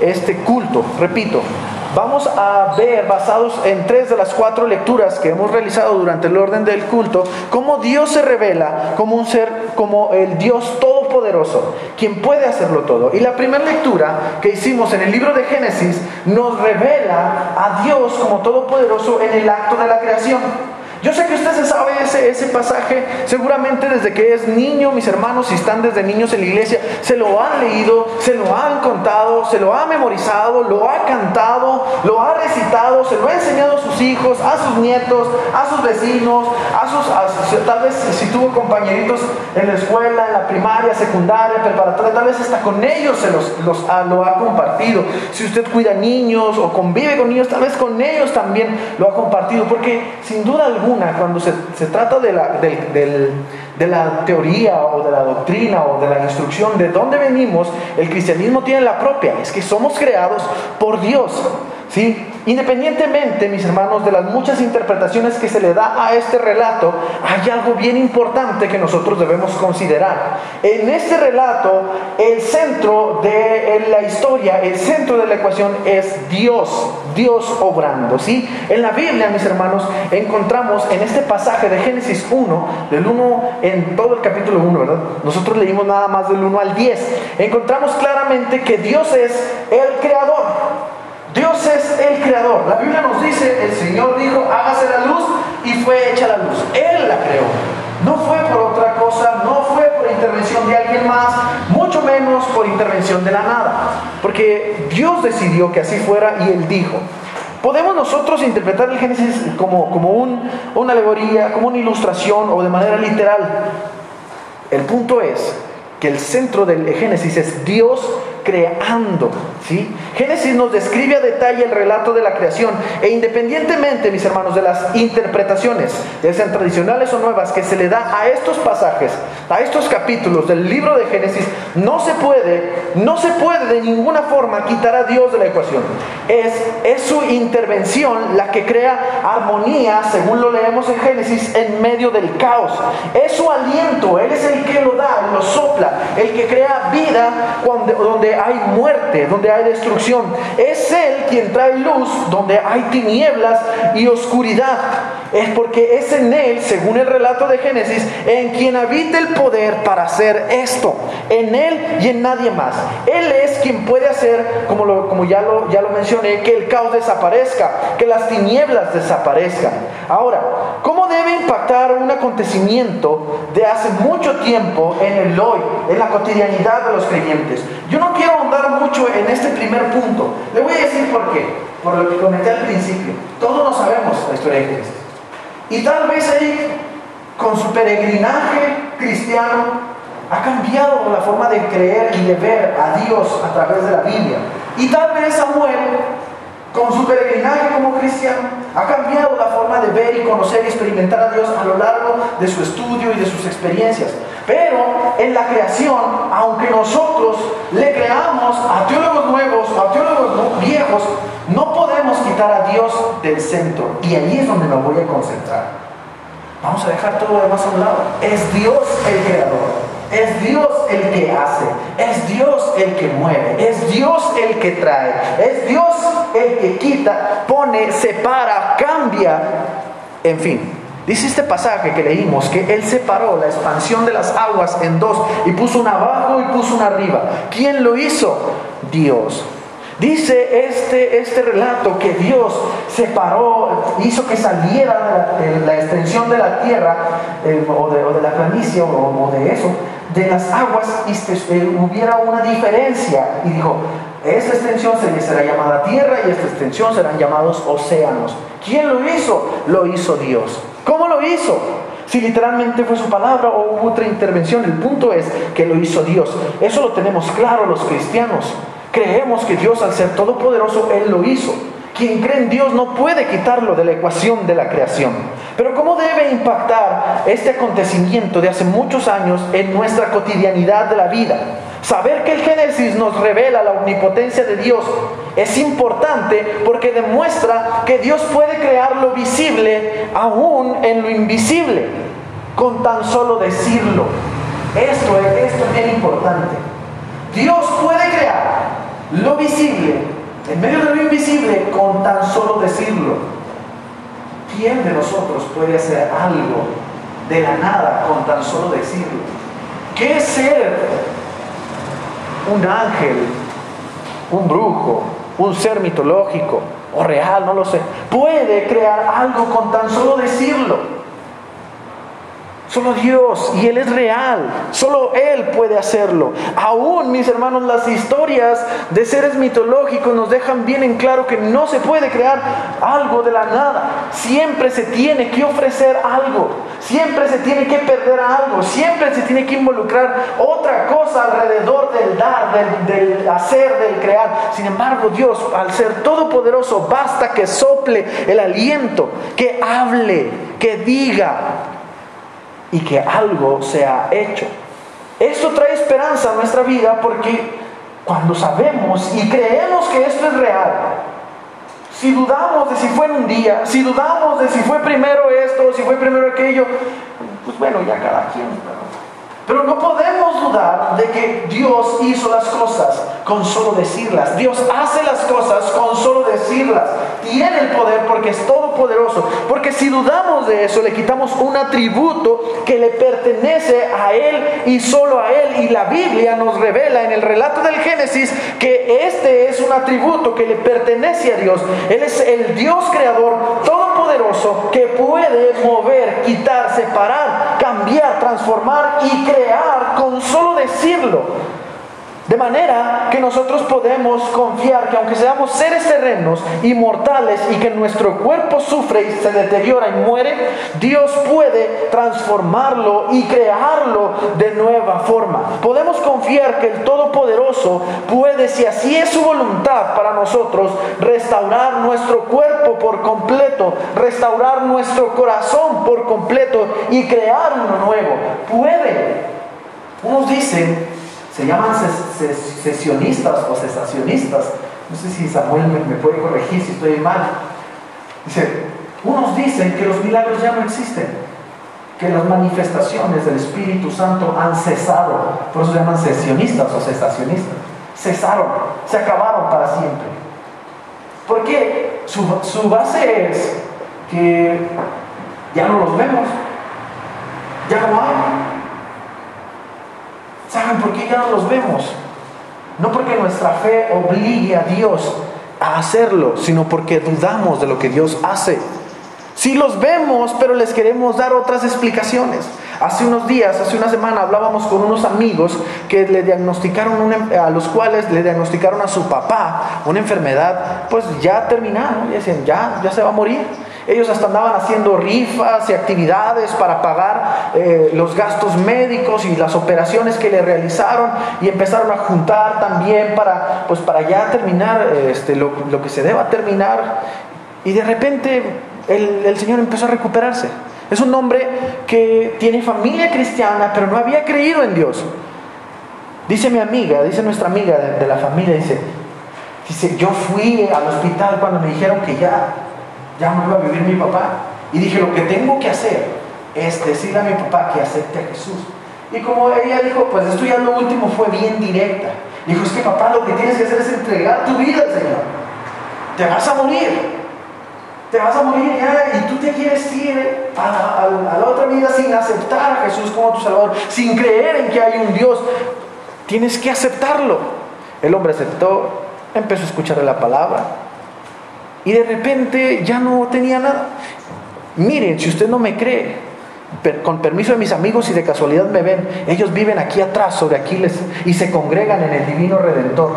este culto. Repito, vamos a ver, basados en tres de las cuatro lecturas que hemos realizado durante el orden del culto, cómo Dios se revela como un ser, como el Dios todopoderoso, quien puede hacerlo todo. Y la primera lectura que hicimos en el libro de Génesis nos revela a Dios como todopoderoso en el acto de la creación. Yo sé que usted se sabe ese, ese pasaje, seguramente desde que es niño, mis hermanos, si están desde niños en la iglesia, se lo han leído, se lo han contado, se lo ha memorizado, lo ha cantado, lo ha recitado, se lo ha enseñado a sus hijos, a sus nietos, a sus vecinos, a sus, tal vez si tuvo compañeritos en la escuela, en la primaria, secundaria, preparatoria, tal vez hasta con ellos se los, los lo ha compartido. Si usted cuida niños o convive con niños, tal vez con ellos también lo ha compartido, porque sin duda alguna, cuando se, trata de la, de la teoría o de la doctrina o de la instrucción de dónde venimos, el cristianismo tiene la propia, es que somos creados por Dios. ¿sí? Independientemente, mis hermanos, de las muchas interpretaciones que se le da a este relato, hay algo bien importante que nosotros debemos considerar. En este relato, el centro de la historia, el centro de la ecuación es Dios, Dios obrando. ¿sí? En la Biblia, mis hermanos, encontramos en este pasaje de Génesis 1, del 1 en todo el capítulo 1, ¿verdad? Nosotros leímos nada más del 1 al 10. Encontramos claramente que Dios es el creador. Dios es el creador. La Biblia nos dice, el Señor dijo, hágase la luz y fue hecha la luz. Él la creó. No fue por otra cosa, no fue por intervención de alguien más, mucho menos por intervención de la nada. Porque Dios decidió que así fuera y Él dijo. Podemos nosotros interpretar el Génesis como, como una alegoría, como una ilustración o de manera literal. El punto es que el centro del Génesis es Dios creando. ¿sí? Génesis nos describe a detalle el relato de la creación e independientemente, mis hermanos, de las interpretaciones, ya sean tradicionales o nuevas, que se le da a estos pasajes, a estos capítulos del libro de Génesis, no se puede, no se puede de ninguna forma quitar a Dios de la ecuación. Es, es su intervención la que crea armonía, según lo leemos en Génesis, en medio del caos. Es su aliento, Él es el que lo da, lo sopla, el que crea vida cuando, donde hay muerte, donde hay destrucción. Es Él quien trae luz donde hay tinieblas y oscuridad. Es porque es en Él, según el relato de Génesis, en quien habita el poder para hacer esto. En Él y en nadie más. Él es quien puede hacer, como, como ya, lo, ya lo mencioné, que el caos desaparezca, que las tinieblas desaparezcan. Ahora, ¿cómo debe impactar un acontecimiento de hace mucho tiempo en el hoy, en la cotidianidad de los creyentes? Yo no quiero ahondar mucho en este primer punto. Le voy a decir por qué. Por lo que comenté al principio. Todos no sabemos la historia de Jesús. Y tal vez ahí, con su peregrinaje cristiano, ha cambiado la forma de creer y de ver a Dios a través de la Biblia. Y tal vez Samuel con su peregrinaje como cristiano, ha cambiado la forma de ver y conocer y experimentar a Dios a lo largo de su estudio y de sus experiencias. Pero en la creación, aunque nosotros le creamos a teólogos nuevos, a teólogos viejos, no podemos quitar a Dios del centro. Y ahí es donde me voy a concentrar. Vamos a dejar todo lo demás a un lado. Es Dios el creador. Es Dios el que hace, es Dios el que mueve, es Dios el que trae, es Dios el que quita, pone, separa, cambia, en fin. Dice este pasaje que leímos que Él separó la expansión de las aguas en dos y puso una abajo y puso una arriba. ¿Quién lo hizo? Dios. Dice este, este relato que Dios separó, hizo que saliera la, extensión de la tierra eh, o, de, la planicie o de eso, de las aguas hubiera una diferencia. Y dijo, esta extensión será llamada tierra y esta extensión serán llamados océanos. ¿Quién lo hizo? Lo hizo Dios. ¿Cómo lo hizo? Si literalmente fue su palabra o hubo otra intervención, el punto es que lo hizo Dios. Eso lo tenemos claro los cristianos. Creemos que Dios al ser todopoderoso, Él lo hizo. Quien cree en Dios no puede quitarlo de la ecuación de la creación. Pero ¿cómo debe impactar este acontecimiento de hace muchos años en nuestra cotidianidad de la vida? Saber que el Génesis nos revela la omnipotencia de Dios es importante porque demuestra que Dios puede crear lo visible aún en lo invisible, con tan solo decirlo. Esto es, esto es bien importante. Dios puede crear lo visible, en medio de lo invisible, con tan solo decirlo. ¿Quién de nosotros puede hacer algo de la nada con tan solo decirlo? ¿Qué ser un ángel, un brujo, un ser mitológico o real? No lo sé. Puede crear algo con tan solo decirlo. Solo Dios, y Él es real, solo Él puede hacerlo. Aún, mis hermanos, las historias de seres mitológicos nos dejan bien en claro que no se puede crear algo de la nada. Siempre se tiene que ofrecer algo, siempre se tiene que perder algo, siempre se tiene que involucrar otra cosa alrededor del dar, del, hacer, del crear. Sin embargo, Dios, al ser todopoderoso, basta que sople el aliento, que hable, que diga y que algo se ha hecho. Esto trae esperanza a nuestra vida porque cuando sabemos y creemos que esto es real, si dudamos de si fue en un día, si dudamos de si fue primero esto, si fue primero aquello, pues bueno, ya cada quien. Pero no podemos dudar de que Dios hizo las cosas con solo decirlas. Dios hace las cosas con solo decirlas. Tiene el poder porque es todopoderoso. Porque si dudamos de eso, le quitamos un atributo que le pertenece a Él y solo a Él. Y la Biblia nos revela en el relato del Génesis que este es un atributo que le pertenece a Dios. Él es el Dios creador que puede mover, quitar, separar, cambiar, transformar y crear con solo decirlo. De manera que nosotros podemos confiar que aunque seamos seres terrenos, inmortales y que nuestro cuerpo sufre y se deteriora y muere, Dios puede transformarlo y crearlo de nueva forma. Podemos confiar que el Todopoderoso puede, si así es su voluntad para nosotros, restaurar nuestro cuerpo por completo, restaurar nuestro corazón por completo y crear uno nuevo. Puede. Unos dicen, se llaman sesionistas o cesacionistas. No sé si Samuel me, puede corregir si estoy mal. Dice, unos dicen que los milagros ya no existen, que las manifestaciones del Espíritu Santo han cesado. Por eso se llaman sesionistas o cesacionistas. Cesaron, se acabaron para siempre. Porque su, su base es que ya no los vemos, ya no hay. ¿Saben por qué ya no los vemos? No porque nuestra fe obligue a Dios a hacerlo, sino porque dudamos de lo que Dios hace. Sí los vemos, pero les queremos dar otras explicaciones. Hace unos días, hace una semana, hablábamos con unos amigos que le diagnosticaron em, a los cuales le diagnosticaron a su papá una enfermedad, pues ya terminada, y decían, ya, ya se va a morir. Ellos hasta andaban haciendo rifas y actividades para pagar eh, los gastos médicos y las operaciones que le realizaron y empezaron a juntar también para, pues para ya terminar este, lo, que se deba terminar. Y de repente el, el Señor empezó a recuperarse. Es un hombre que tiene familia cristiana, pero no había creído en Dios. Dice mi amiga, dice nuestra amiga de, de la familia, dice, dice, yo fui al hospital cuando me dijeron que ya ya no iba a vivir mi papá. Y dije, lo que tengo que hacer es decirle a mi papá que acepte a Jesús. Y como ella dijo, pues esto ya lo último fue bien directa. Dijo, es que papá lo que tienes que hacer es entregar tu vida al Señor. Te vas a morir. Te vas a morir ya y tú te quieres ir a, a la otra vida sin aceptar a Jesús como tu Salvador, sin creer en que hay un Dios. Tienes que aceptarlo. El hombre aceptó, empezó a escuchar la palabra, y de repente ya no tenía nada. Miren, si usted no me cree, con permiso de mis amigos y de casualidad me ven, ellos viven aquí atrás, sobre Aquiles, y se congregan en el Divino Redentor.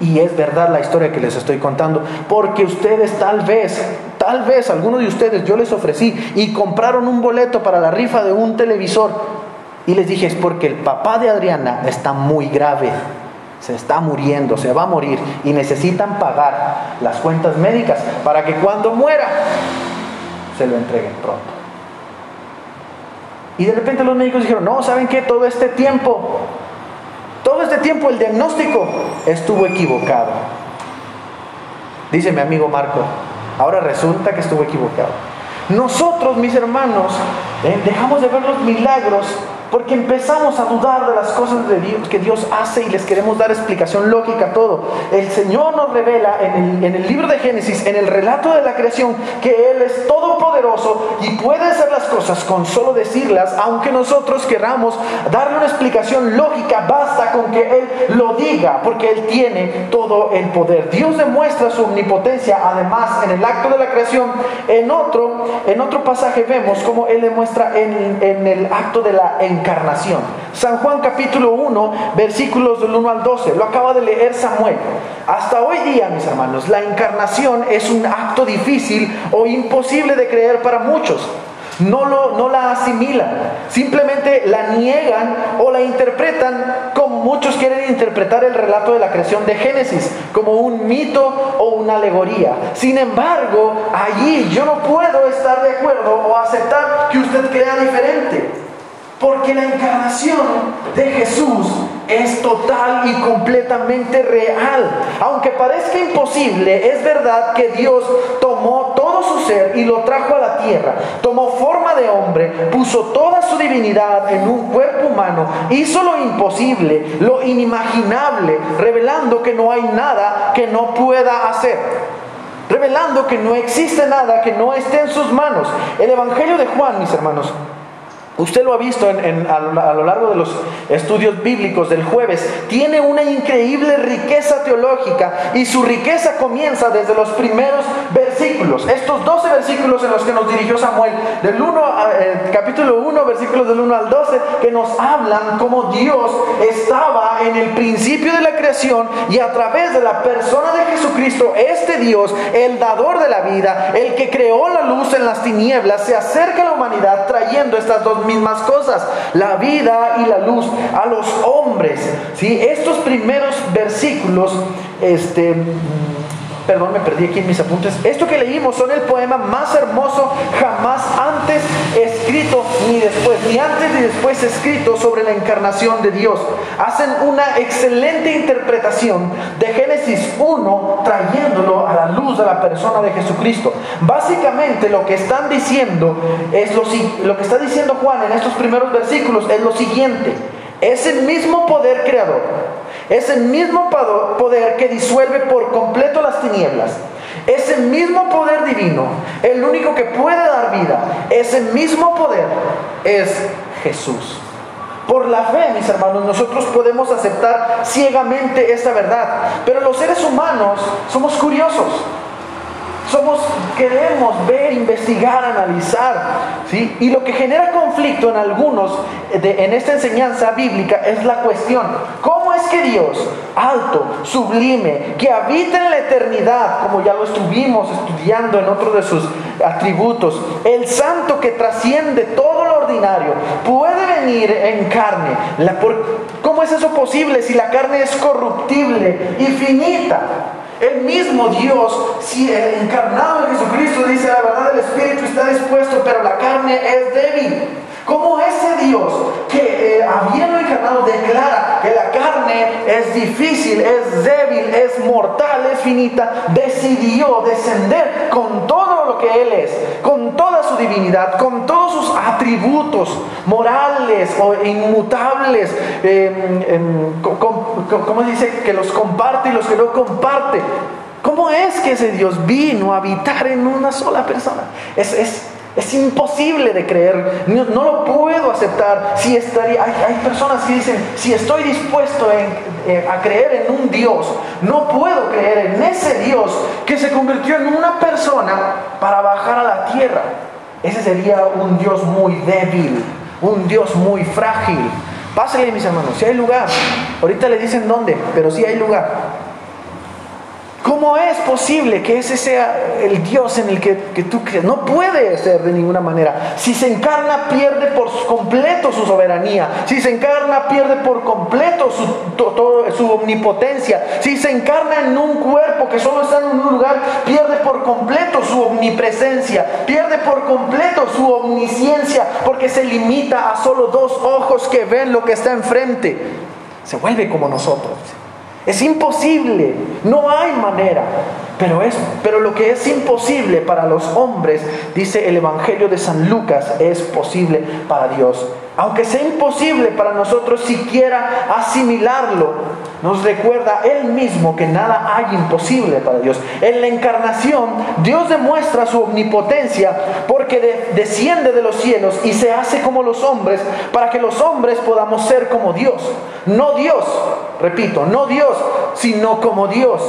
Y es verdad la historia que les estoy contando, porque ustedes tal vez, tal vez, algunos de ustedes yo les ofrecí y compraron un boleto para la rifa de un televisor. Y les dije, es porque el papá de Adriana está muy grave se está muriendo, se va a morir y necesitan pagar las cuentas médicas para que cuando muera se lo entreguen pronto. Y de repente los médicos dijeron, no, ¿saben qué? Todo este tiempo, todo este tiempo el diagnóstico estuvo equivocado. Dice mi amigo Marco, ahora resulta que estuvo equivocado. Nosotros, mis hermanos, eh, dejamos de ver los milagros porque empezamos a dudar de las cosas que Dios hace y les queremos dar explicación lógica a todo. El Señor nos revela en el, en libro de Génesis, en el relato de la creación, que Él es todopoderoso y puede hacer las cosas con solo decirlas, aunque nosotros queramos darle una explicación lógica, basta con que Él lo diga, porque Él tiene todo el poder. Dios demuestra su omnipotencia, además, en el acto de la creación. En otro, en otro pasaje vemos cómo Él demuestra en, en el acto de la encarnación. San Juan capítulo 1, versículos del 1 al 12. Lo acaba de leer Samuel. Hasta hoy día, mis hermanos, la encarnación es un acto difícil o imposible de creer para muchos. No, lo, no la asimilan, simplemente la niegan o la interpretan como muchos quieren interpretar el relato de la creación de Génesis, como un mito o una alegoría. Sin embargo, allí yo no puedo estar de acuerdo o aceptar que usted crea diferente. Porque la encarnación de Jesús es total y completamente real. Aunque parezca imposible, es verdad que Dios tomó todo su ser y lo trajo a la tierra. Tomó forma de hombre, puso toda su divinidad en un cuerpo humano, hizo lo imposible, lo inimaginable, revelando que no hay nada que no pueda hacer revelando que no existe nada que no esté en sus manos. El Evangelio de Juan, mis hermanos, Usted lo ha visto a, lo largo de los estudios bíblicos del jueves. Tiene una increíble riqueza teológica y su riqueza comienza desde los primeros versículos. Estos 12 versículos en los que nos dirigió Samuel, del 1, eh, capítulo 1, versículos del 1 al 12, que nos hablan cómo Dios estaba en el principio de la creación y a través de la persona de Jesucristo, este Dios, el dador de la vida, el que creó la luz en las tinieblas, se acerca a la humanidad trayendo estas dos mismas cosas, la vida y la luz a los hombres. ¿sí? Estos primeros versículos, este, perdón, me perdí aquí en mis apuntes. Esto que leímos son el poema más hermoso jamás antes escrito ni después, ni antes ni después escrito sobre la encarnación de Dios. Hacen una excelente interpretación de Génesis 1 trayéndolo a la luz de la persona de Jesucristo. Básicamente lo que están diciendo es lo, lo que está diciendo Juan en estos primeros versículos es lo siguiente. Ese mismo poder creador ese mismo poder que disuelve por completo las tinieblas. Ese mismo poder divino, el único que puede dar vida, ese mismo poder es Jesús. Por la fe, mis hermanos, nosotros podemos aceptar ciegamente esta verdad, pero los seres humanos somos curiosos. Somos, queremos ver, investigar, analizar, ¿sí? Y lo que genera conflicto en algunos de, en esta enseñanza bíblica es la cuestión, ¿cómo es que Dios, alto, sublime, que habita en la eternidad, como ya lo estuvimos estudiando en otro de sus atributos, el santo que trasciende todo lo ordinario, puede venir en carne? ¿Cómo es eso posible si la carne es corruptible y finita? El mismo Dios, si encarnado en Jesucristo dice la verdad, el Espíritu está dispuesto, pero la carne es débil. ¿Cómo ese Dios que eh, habiendo encarnado declara que la carne es difícil, es débil, es mortal, es finita, decidió descender con todo lo que Él es, con toda su divinidad, con todos sus atributos morales o inmutables, eh, ¿cómo dice? Que los comparte y los que no comparte. ¿Cómo es que ese Dios vino a habitar en una sola persona? Es, es, es imposible de creer, no, lo puedo aceptar. Si estaría, hay, personas que dicen, si estoy dispuesto eh, a creer en un Dios, no puedo creer en ese Dios que se convirtió en una persona para bajar a la tierra. Ese sería un Dios muy débil, un Dios muy frágil. Pásale, mis hermanos, si hay lugar. Ahorita le dicen dónde, pero si hay lugar. ¿Cómo es posible que ese sea el Dios en el que, tú crees? No puede ser de ninguna manera. Si se encarna, pierde por completo su soberanía. Si se encarna, pierde por completo su, su omnipotencia. Si se encarna en un cuerpo que solo está en un lugar, pierde por completo su omnipresencia. Pierde por completo su omnisciencia porque se limita a solo dos ojos que ven lo que está enfrente. Se vuelve como nosotros. Es imposible, no hay manera. Pero, es, pero lo que es imposible para los hombres, dice el Evangelio de San Lucas, es posible para Dios. Aunque sea imposible para nosotros siquiera asimilarlo, nos recuerda Él mismo que nada hay imposible para Dios. En la encarnación, Dios demuestra su omnipotencia desciende de los cielos y se hace como los hombres para que los hombres podamos ser como Dios. No Dios, repito, no Dios, sino como Dios.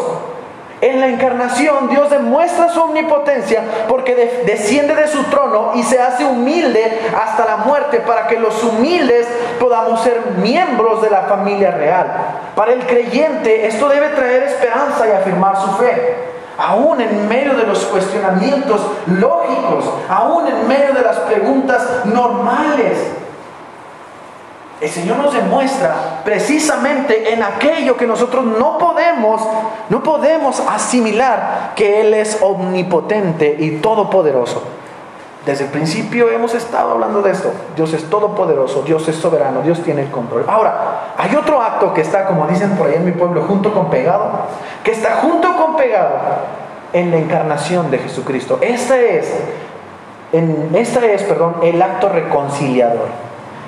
En la encarnación Dios demuestra su omnipotencia porque desciende de su trono y se hace humilde hasta la muerte para que los humildes podamos ser miembros de la familia real. Para el creyente esto debe traer esperanza y afirmar su fe. Aún en medio de los cuestionamientos lógicos, aún en medio de las preguntas normales, el Señor nos demuestra precisamente en aquello que nosotros no podemos, no podemos asimilar que Él es omnipotente y todopoderoso. Desde el principio hemos estado hablando de esto. Dios es todopoderoso, Dios es soberano, Dios tiene el control. Ahora, hay otro acto que está, como dicen por ahí en mi pueblo, junto con pegado, que está junto con pegado en la encarnación de Jesucristo. Esta es, en, esta es, perdón, el acto reconciliador.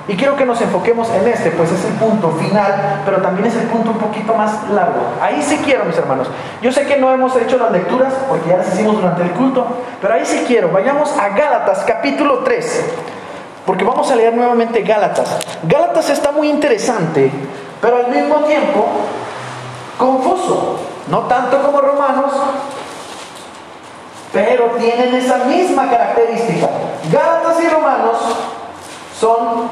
Y quiero que nos enfoquemos en este, pues es el punto final, pero también es el punto un poquito más largo. Ahí sí quiero, mis hermanos. Yo sé que no hemos hecho las lecturas, porque ya las hicimos durante el culto, pero ahí sí quiero. Vayamos a Gálatas capítulo 3, porque vamos a leer nuevamente Gálatas. Gálatas está muy interesante, pero al mismo tiempo confuso. No tanto como Romanos, pero tienen esa misma característica. Gálatas y Romanos son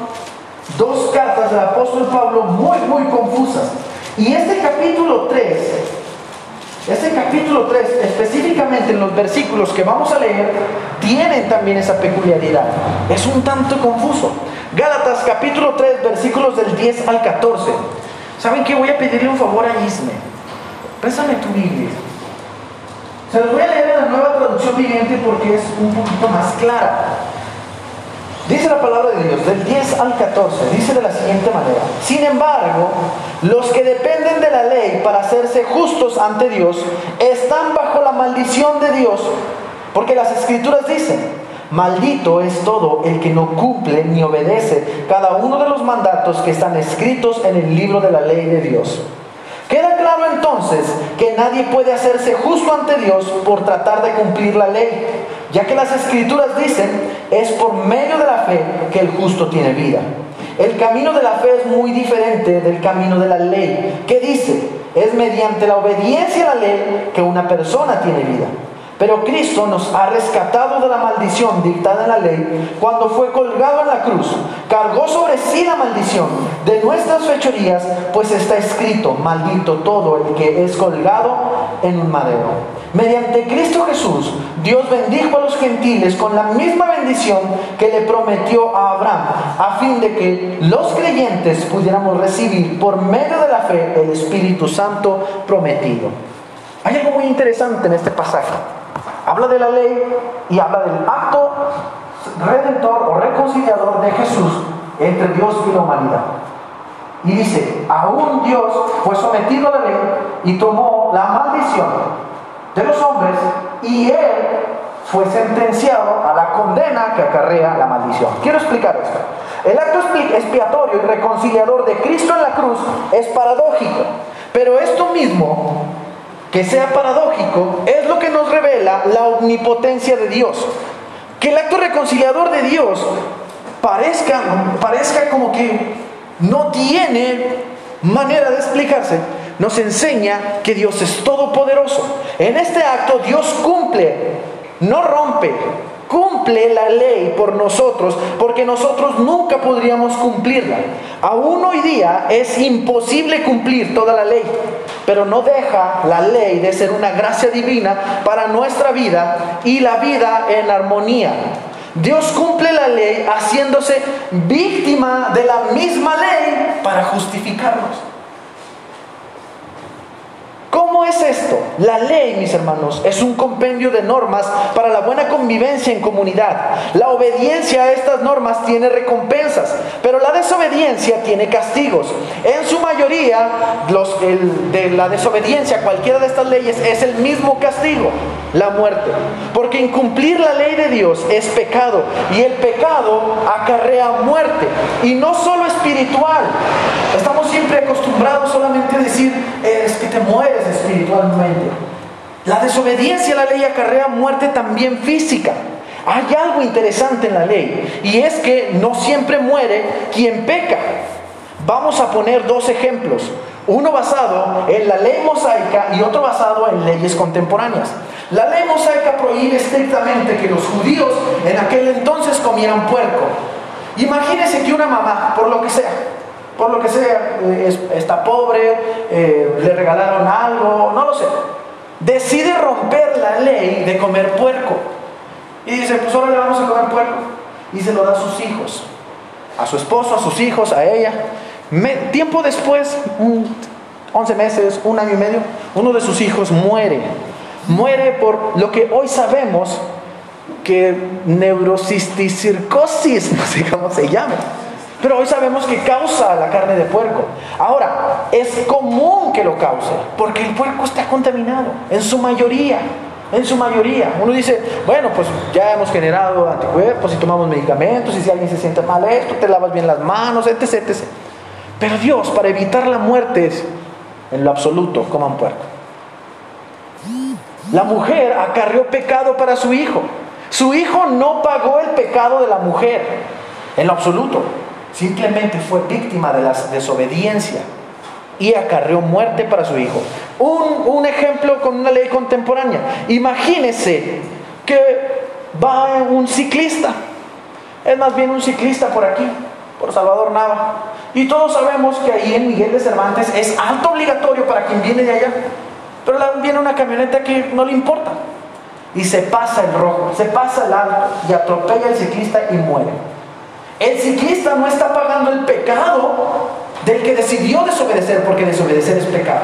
dos cartas del apóstol Pablo muy, muy confusas. Y este capítulo 3, este capítulo 3, específicamente en los versículos que vamos a leer, tienen también esa peculiaridad. Es un tanto confuso. Gálatas capítulo 3, versículos del 10 al 14. ¿Saben qué? Voy a pedirle un favor a Isme. Pésame tu Biblia. Se los voy a leer en la nueva traducción viviente porque es un poquito más clara. Dice la palabra de Dios, del 10 al 14, dice de la siguiente manera, sin embargo, los que dependen de la ley para hacerse justos ante Dios están bajo la maldición de Dios, porque las escrituras dicen, maldito es todo el que no cumple ni obedece cada uno de los mandatos que están escritos en el libro de la ley de Dios. Queda claro entonces que nadie puede hacerse justo ante Dios por tratar de cumplir la ley ya que las escrituras dicen, es por medio de la fe que el justo tiene vida. El camino de la fe es muy diferente del camino de la ley, que dice, es mediante la obediencia a la ley que una persona tiene vida. Pero Cristo nos ha rescatado de la maldición dictada en la ley cuando fue colgado en la cruz. Cargó sobre sí la maldición de nuestras fechorías, pues está escrito, maldito todo el que es colgado en un madero. Mediante Cristo Jesús, Dios bendijo a los gentiles con la misma bendición que le prometió a Abraham, a fin de que los creyentes pudiéramos recibir por medio de la fe el Espíritu Santo prometido. Hay algo muy interesante en este pasaje. Habla de la ley y habla del acto redentor o reconciliador de Jesús entre Dios y la humanidad. Y dice, aún Dios fue sometido a la ley y tomó la maldición de los hombres y él fue sentenciado a la condena que acarrea la maldición. Quiero explicar esto. El acto expiatorio y reconciliador de Cristo en la cruz es paradójico, pero esto mismo que sea paradójico, es lo que nos revela la omnipotencia de Dios. Que el acto reconciliador de Dios parezca, parezca como que no tiene manera de explicarse, nos enseña que Dios es todopoderoso. En este acto Dios cumple, no rompe, cumple la ley por nosotros, porque nosotros nunca podríamos cumplirla. Aún hoy día es imposible cumplir toda la ley pero no deja la ley de ser una gracia divina para nuestra vida y la vida en armonía. Dios cumple la ley haciéndose víctima de la misma ley para justificarnos. ¿Cómo ¿Cómo es esto? La ley, mis hermanos, es un compendio de normas para la buena convivencia en comunidad. La obediencia a estas normas tiene recompensas, pero la desobediencia tiene castigos. En su mayoría, los, de la desobediencia a cualquiera de estas leyes es el mismo castigo, la muerte. Porque incumplir la ley de Dios es pecado y el pecado acarrea muerte. Y no solo espiritual. Estamos siempre acostumbrados solamente a decir, es que te mueres espiritualmente. La desobediencia a la ley acarrea muerte también física. Hay algo interesante en la ley y es que no siempre muere quien peca. Vamos a poner dos ejemplos, uno basado en la ley mosaica y otro basado en leyes contemporáneas. La ley mosaica prohíbe estrictamente que los judíos en aquel entonces comieran puerco. Imagínense que una mamá, por lo que sea, por lo que sea, eh, está pobre, eh, le regalaron algo, no lo sé. Decide romper la ley de comer puerco. Y dice, pues ahora le vamos a comer puerco. Y se lo da a sus hijos, a su esposo, a sus hijos, a ella. tiempo después, 11 meses, un año y medio, uno de sus hijos muere. Muere por lo que hoy sabemos que neurocisticistosis, no sé cómo se llama pero hoy sabemos que causa la carne de puerco. Ahora, es común que lo cause, porque el puerco está contaminado, en su mayoría. En su mayoría. Uno dice, bueno, pues ya hemos generado anticuerpos y tomamos medicamentos, y si alguien se siente mal esto, te lavas bien las manos, etc. etc. Pero Dios, para evitar la muerte, en lo absoluto, coman puerco. La mujer acarrió pecado para su hijo. Su hijo no pagó el pecado de la mujer, en lo absoluto. Simplemente fue víctima de la desobediencia y acarreó muerte para su hijo. Un, ejemplo con una ley contemporánea. Imagínese que va un ciclista, es más bien un ciclista por aquí, por Salvador Nava. Y todos sabemos que ahí en Miguel de Cervantes es alto obligatorio para quien viene de allá. Pero viene una camioneta que no le importa. Y se pasa el rojo, se pasa el alto y atropella al ciclista y muere. El ciclista no está pagando el pecado del que decidió desobedecer, porque desobedecer es pecado.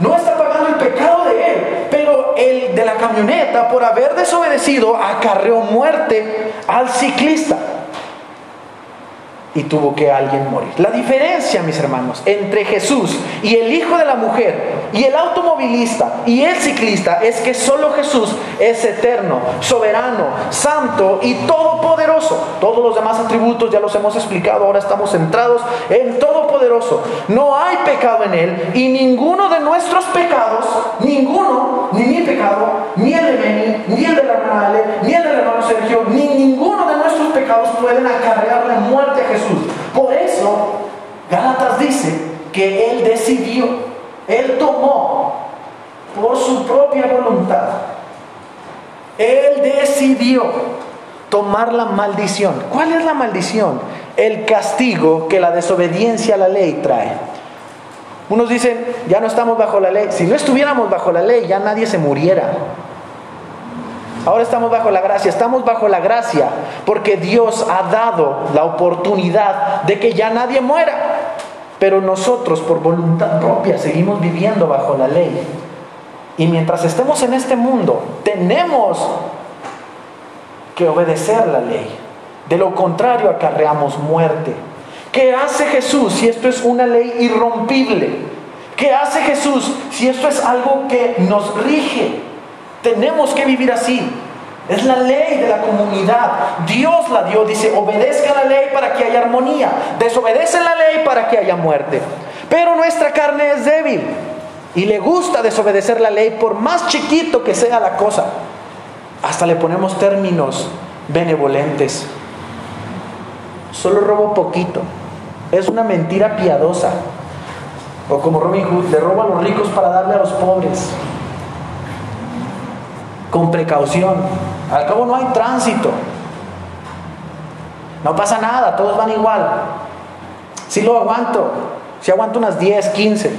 No está pagando el pecado de él, pero el de la camioneta, por haber desobedecido, acarreó muerte al ciclista y tuvo que alguien morir. La diferencia, mis hermanos, entre Jesús y el hijo de la mujer y el automovilista y el ciclista es que solo Jesús es eterno, soberano, santo y todopoderoso. Todos los demás atributos ya los hemos explicado, ahora estamos centrados en todopoderoso. No hay pecado en él y ninguno de nuestros pecados, ninguno, ni mi pecado, ni el de Beni, ni el de la Ale, ni el del hermano Sergio, ni ninguno de nuestros pecados pueden acarrearle muerte a Jesús por eso, Gálatas dice que Él decidió, Él tomó por su propia voluntad, Él decidió tomar la maldición. ¿Cuál es la maldición? El castigo que la desobediencia a la ley trae. Unos dicen, ya no estamos bajo la ley. Si no estuviéramos bajo la ley, ya nadie se muriera. Ahora estamos bajo la gracia, estamos bajo la gracia porque Dios ha dado la oportunidad de que ya nadie muera. Pero nosotros por voluntad propia seguimos viviendo bajo la ley. Y mientras estemos en este mundo, tenemos que obedecer la ley. De lo contrario, acarreamos muerte. ¿Qué hace Jesús si esto es una ley irrompible? ¿Qué hace Jesús si esto es algo que nos rige? Tenemos que vivir así. Es la ley de la comunidad. Dios la dio. Dice, obedezca la ley para que haya armonía. Desobedece la ley para que haya muerte. Pero nuestra carne es débil. Y le gusta desobedecer la ley por más chiquito que sea la cosa. Hasta le ponemos términos benevolentes. Solo robo poquito. Es una mentira piadosa. O como Robin Hood, le roba a los ricos para darle a los pobres con precaución. Al cabo no hay tránsito. No pasa nada, todos van igual. Si lo aguanto, si aguanto unas 10, 15.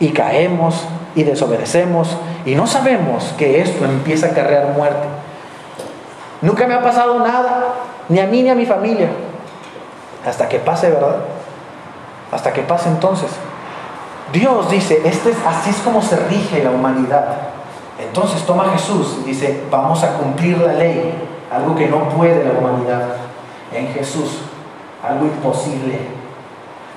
Y caemos y desobedecemos y no sabemos que esto empieza a cargar muerte. Nunca me ha pasado nada, ni a mí ni a mi familia. Hasta que pase, ¿verdad? Hasta que pase entonces. Dios dice, este es, así es como se rige la humanidad. Entonces toma Jesús y dice, vamos a cumplir la ley, algo que no puede la humanidad. En Jesús, algo imposible.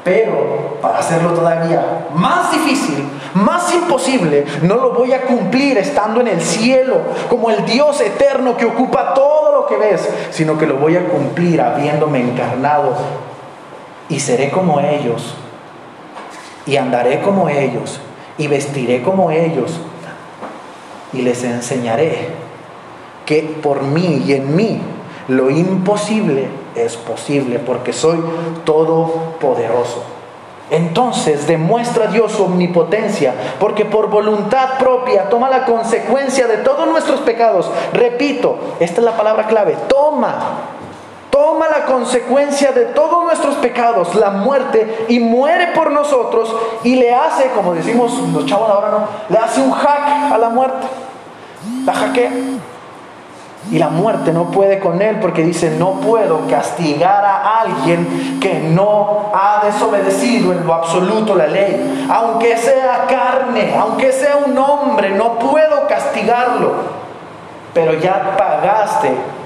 Pero para hacerlo todavía más difícil, más imposible, no lo voy a cumplir estando en el cielo como el Dios eterno que ocupa todo lo que ves, sino que lo voy a cumplir habiéndome encarnado y seré como ellos y andaré como ellos y vestiré como ellos y les enseñaré que por mí y en mí lo imposible es posible porque soy todopoderoso. Entonces demuestra Dios su omnipotencia, porque por voluntad propia toma la consecuencia de todos nuestros pecados. Repito, esta es la palabra clave, toma, toma la consecuencia de todos nuestros pecados, la muerte, y muere por nosotros y le hace, como decimos los chavos ahora, ¿no? Le hace un hack a la muerte. La hackea. Y la muerte no puede con él porque dice, no puedo castigar a alguien que no ha desobedecido en lo absoluto la ley. Aunque sea carne, aunque sea un hombre, no puedo castigarlo. Pero ya pagaste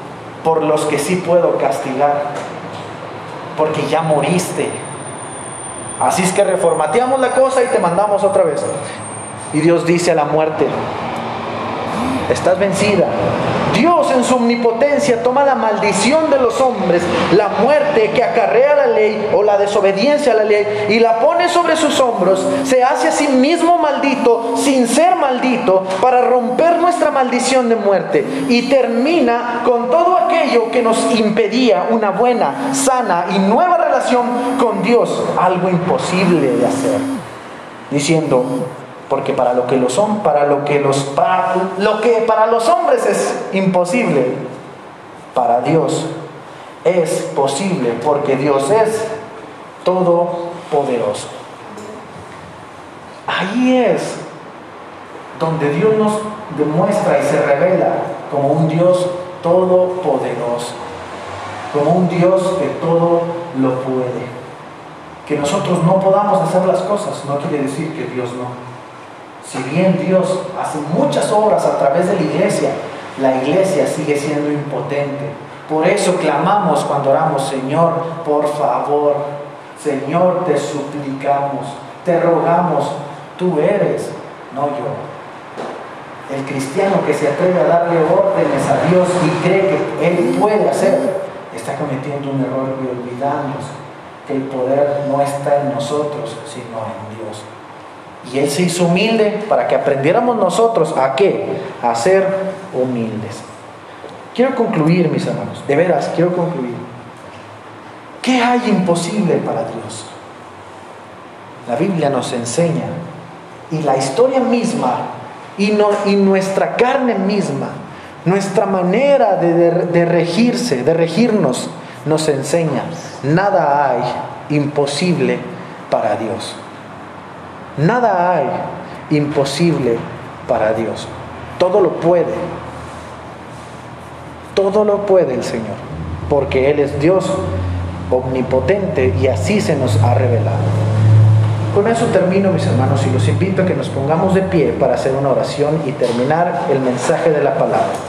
por los que sí puedo castigar. Porque ya moriste. Así es que reformateamos la cosa y te mandamos otra vez. Y Dios dice a la muerte, estás vencida. Dios en su omnipotencia toma la maldición de los hombres, la muerte que acarrea la ley o la desobediencia a la ley y la pone sobre sus hombros, se hace a sí mismo maldito sin ser maldito para romper nuestra maldición de muerte y termina con todo aquello que nos impedía una buena, sana y nueva relación con Dios, algo imposible de hacer, diciendo, porque para lo que los son, para lo que los para lo que para los hombres es imposible, para Dios es posible, porque Dios es todopoderoso. Ahí es donde Dios nos demuestra y se revela como un Dios todopoderoso, como un Dios que todo lo puede. Que nosotros no podamos hacer las cosas no quiere decir que Dios no. Si bien Dios hace muchas obras a través de la iglesia, la iglesia sigue siendo impotente. Por eso clamamos cuando oramos, Señor, por favor, Señor, te suplicamos, te rogamos, tú eres, no yo. El cristiano que se atreve a darle órdenes a Dios y cree que Él puede hacer, está cometiendo un error y olvidamos que el poder no está en nosotros, sino en Dios. Y Él se hizo humilde para que aprendiéramos nosotros a qué? A ser humildes. Quiero concluir, mis hermanos, de veras, quiero concluir. ¿Qué hay imposible para Dios? La Biblia nos enseña y la historia misma y, no, y nuestra carne misma, nuestra manera de, de regirse, de regirnos, nos enseña, nada hay imposible para Dios. Nada hay imposible para Dios. Todo lo puede. Todo lo puede el Señor. Porque Él es Dios omnipotente y así se nos ha revelado. Con eso termino, mis hermanos, y los invito a que nos pongamos de pie para hacer una oración y terminar el mensaje de la palabra.